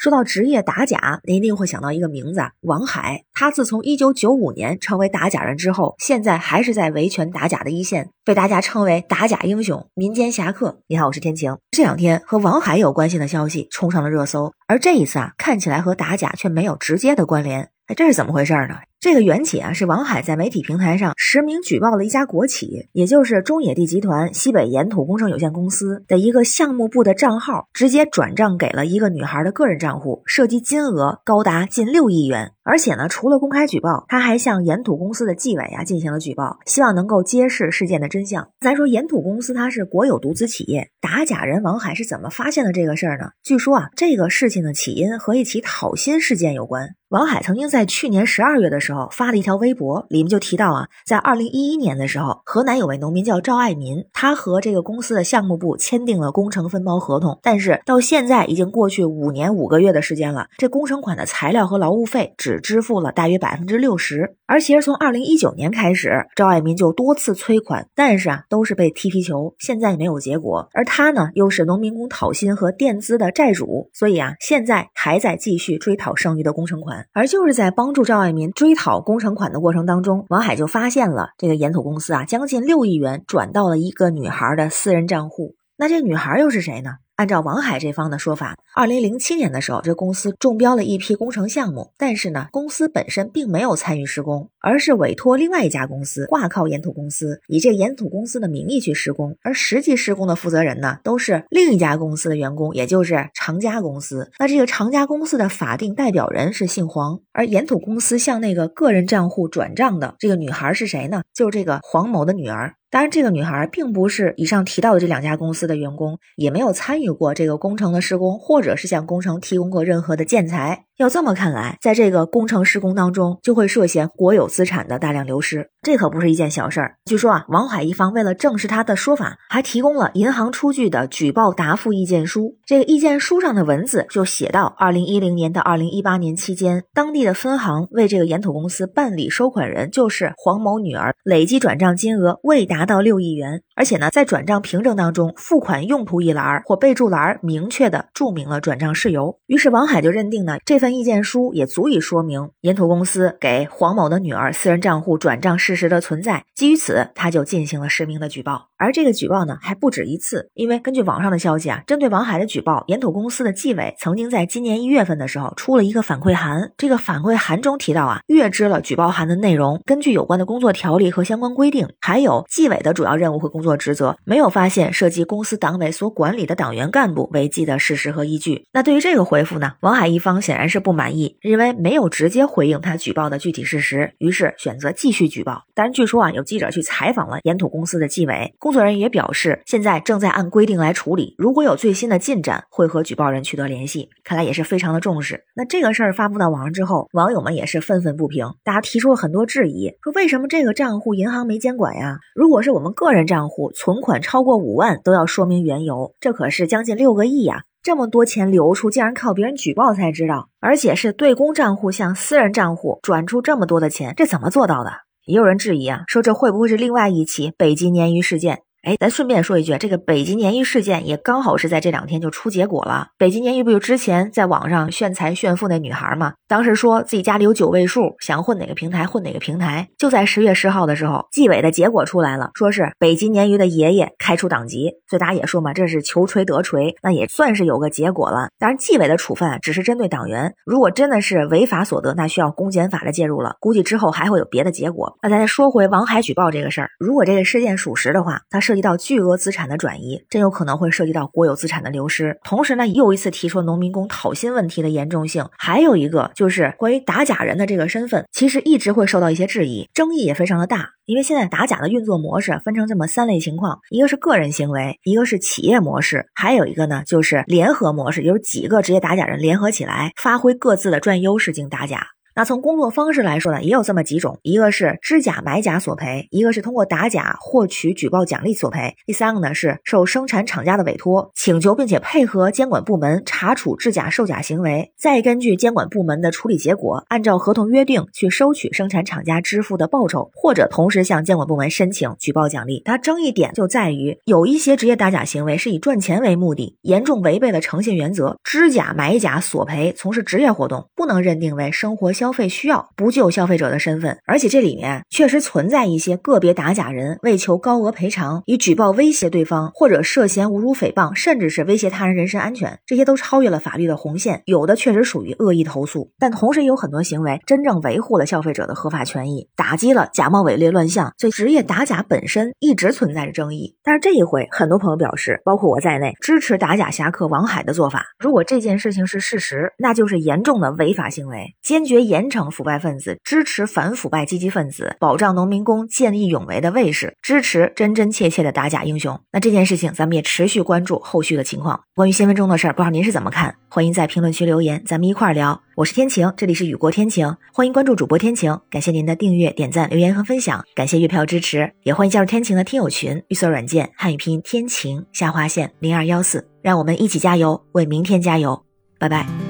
说到职业打假，您一定会想到一个名字——王海。他自从一九九五年成为打假人之后，现在还是在维权打假的一线，被大家称为“打假英雄”、“民间侠客”。你好，我是天晴。这两天和王海有关系的消息冲上了热搜，而这一次啊，看起来和打假却没有直接的关联。哎，这是怎么回事呢？这个缘起啊，是王海在媒体平台上实名举报了一家国企，也就是中野地集团西北岩土工程有限公司的一个项目部的账号，直接转账给了一个女孩的个人账户，涉及金额高达近六亿元。而且呢，除了公开举报，他还向岩土公司的纪委啊进行了举报，希望能够揭示事件的真相。咱说岩土公司它是国有独资企业，打假人王海是怎么发现的这个事儿呢？据说啊，这个事情的起因和一起讨薪事件有关。王海曾经在去年十二月的时候时候发了一条微博，里面就提到啊，在二零一一年的时候，河南有位农民叫赵爱民，他和这个公司的项目部签订了工程分包合同，但是到现在已经过去五年五个月的时间了，这工程款的材料和劳务费只支付了大约百分之六十，而其实从二零一九年开始，赵爱民就多次催款，但是啊都是被踢皮球，现在没有结果，而他呢又是农民工讨薪和垫资的债主，所以啊现在还在继续追讨剩余的工程款。而就是在帮助赵爱民追讨工程款的过程当中，王海就发现了这个岩土公司啊，将近六亿元转到了一个女孩的私人账户。那这女孩又是谁呢？按照王海这方的说法，二零零七年的时候，这公司中标了一批工程项目，但是呢，公司本身并没有参与施工，而是委托另外一家公司挂靠岩土公司，以这岩土公司的名义去施工，而实际施工的负责人呢，都是另一家公司的员工，也就是长家公司。那这个长家公司的法定代表人是姓黄，而岩土公司向那个个人账户转账的这个女孩是谁呢？就是这个黄某的女儿。当然，这个女孩并不是以上提到的这两家公司的员工，也没有参与过这个工程的施工，或或者是向工程提供过任何的建材。要这么看来，在这个工程施工当中，就会涉嫌国有资产的大量流失，这可不是一件小事儿。据说啊，王海一方为了证实他的说法，还提供了银行出具的举报答复意见书。这个意见书上的文字就写到，二零一零年到二零一八年期间，当地的分行为这个岩土公司办理收款人就是黄某女儿，累计转账金额未达到六亿元。而且呢，在转账凭证当中，付款用途一栏或备注栏明确的注明了转账事由。于是王海就认定呢，这份。意见书也足以说明岩土公司给黄某的女儿私人账户转账事实的存在。基于此，他就进行了实名的举报。而这个举报呢，还不止一次。因为根据网上的消息啊，针对王海的举报，岩土公司的纪委曾经在今年一月份的时候出了一个反馈函。这个反馈函中提到啊，阅知了举报函的内容，根据有关的工作条例和相关规定，还有纪委的主要任务和工作职责，没有发现涉及公司党委所管理的党员干部违纪的事实和依据。那对于这个回复呢，王海一方显然是不满意，认为没有直接回应他举报的具体事实，于是选择继续举报。但是据说啊，有记者去采访了岩土公司的纪委工作人员，也表示现在正在按规定来处理，如果有最新的进展，会和举报人取得联系。看来也是非常的重视。那这个事儿发布到网上之后，网友们也是愤愤不平，大家提出了很多质疑，说为什么这个账户银行没监管呀？如果是我们个人账户，存款超过五万都要说明缘由，这可是将近六个亿呀！这么多钱流出，竟然靠别人举报才知道，而且是对公账户向私人账户转出这么多的钱，这怎么做到的？也有人质疑啊，说这会不会是另外一起北极鲶鱼事件？哎，咱顺便说一句，这个北极鲶鱼事件也刚好是在这两天就出结果了。北极鲶鱼不就之前在网上炫财炫富那女孩吗？当时说自己家里有九位数，想混哪个平台混哪个平台。就在十月十号的时候，纪委的结果出来了，说是北极鲶鱼的爷爷开除党籍。所以大家也说嘛，这是求锤得锤，那也算是有个结果了。当然，纪委的处分，只是针对党员，如果真的是违法所得，那需要公检法的介入了。估计之后还会有别的结果。那咱再说回王海举报这个事儿，如果这个事件属实的话，他是。涉及到巨额资产的转移，真有可能会涉及到国有资产的流失。同时呢，又一次提出了农民工讨薪问题的严重性。还有一个就是关于打假人的这个身份，其实一直会受到一些质疑，争议也非常的大。因为现在打假的运作模式分成这么三类情况：一个是个人行为，一个是企业模式，还有一个呢就是联合模式，有几个职业打假人联合起来，发挥各自的专业优势进行打假。那从工作方式来说呢，也有这么几种，一个是知假买假索赔，一个是通过打假获取举报奖励索赔，第三个呢是受生产厂家的委托，请求并且配合监管部门查处制假售假行为，再根据监管部门的处理结果，按照合同约定去收取生产厂家支付的报酬，或者同时向监管部门申请举报奖励。它争议点就在于有一些职业打假行为是以赚钱为目的，严重违背了诚信原则，知假买假索赔从事职业活动，不能认定为生活消消费需要，不具有消费者的身份。而且这里面确实存在一些个别打假人为求高额赔偿，以举报威胁对方，或者涉嫌侮辱诽谤，甚至是威胁他人人身安全，这些都超越了法律的红线。有的确实属于恶意投诉，但同时也有很多行为真正维护了消费者的合法权益，打击了假冒伪劣乱象。所以职业打假本身一直存在着争议。但是这一回，很多朋友表示，包括我在内，支持打假侠客王海的做法。如果这件事情是事实，那就是严重的违法行为，坚决严惩腐败分子，支持反腐败积极分子，保障农民工见义勇为的卫士，支持真真切切的打假英雄。那这件事情，咱们也持续关注后续的情况。关于新闻中的事儿，不知道您是怎么看？欢迎在评论区留言，咱们一块儿聊。我是天晴，这里是雨过天晴，欢迎关注主播天晴。感谢您的订阅、点赞、留言和分享，感谢月票支持，也欢迎加入天晴的听友群。绿色软件汉语拼音天晴下划线零二幺四，让我们一起加油，为明天加油。拜拜。